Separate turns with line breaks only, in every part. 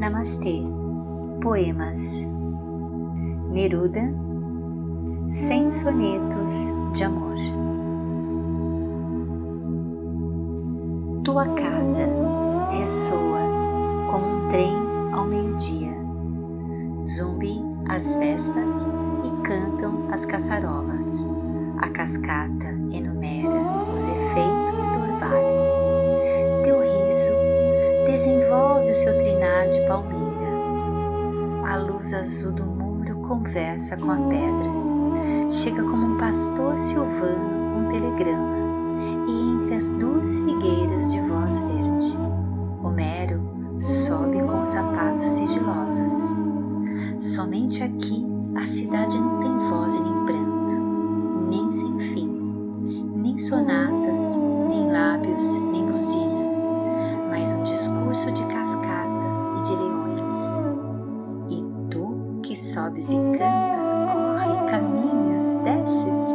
Namastê. Poemas. Neruda. Cem sonetos de amor. Tua casa ressoa como um trem ao meio-dia. Zumbi as vespas e cantam as caçarolas. A cascata enumera de palmeira. A luz azul do muro conversa com a pedra. Chega como um pastor silvano um telegrama, e entre as duas figueiras de voz verde, Homero sobe com sapatos sigilosos. Somente aqui a cidade não tem voz nem pranto, nem sem fim, nem sonatas, nem lábios, nem buzina mas um discurso de cascata e de leões. E tu que sobes e canta, corre, caminhas, desces,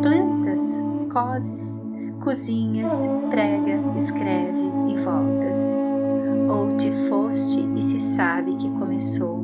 plantas, cozes, cozinhas, prega, escreve e voltas. Ou te foste e se sabe que começou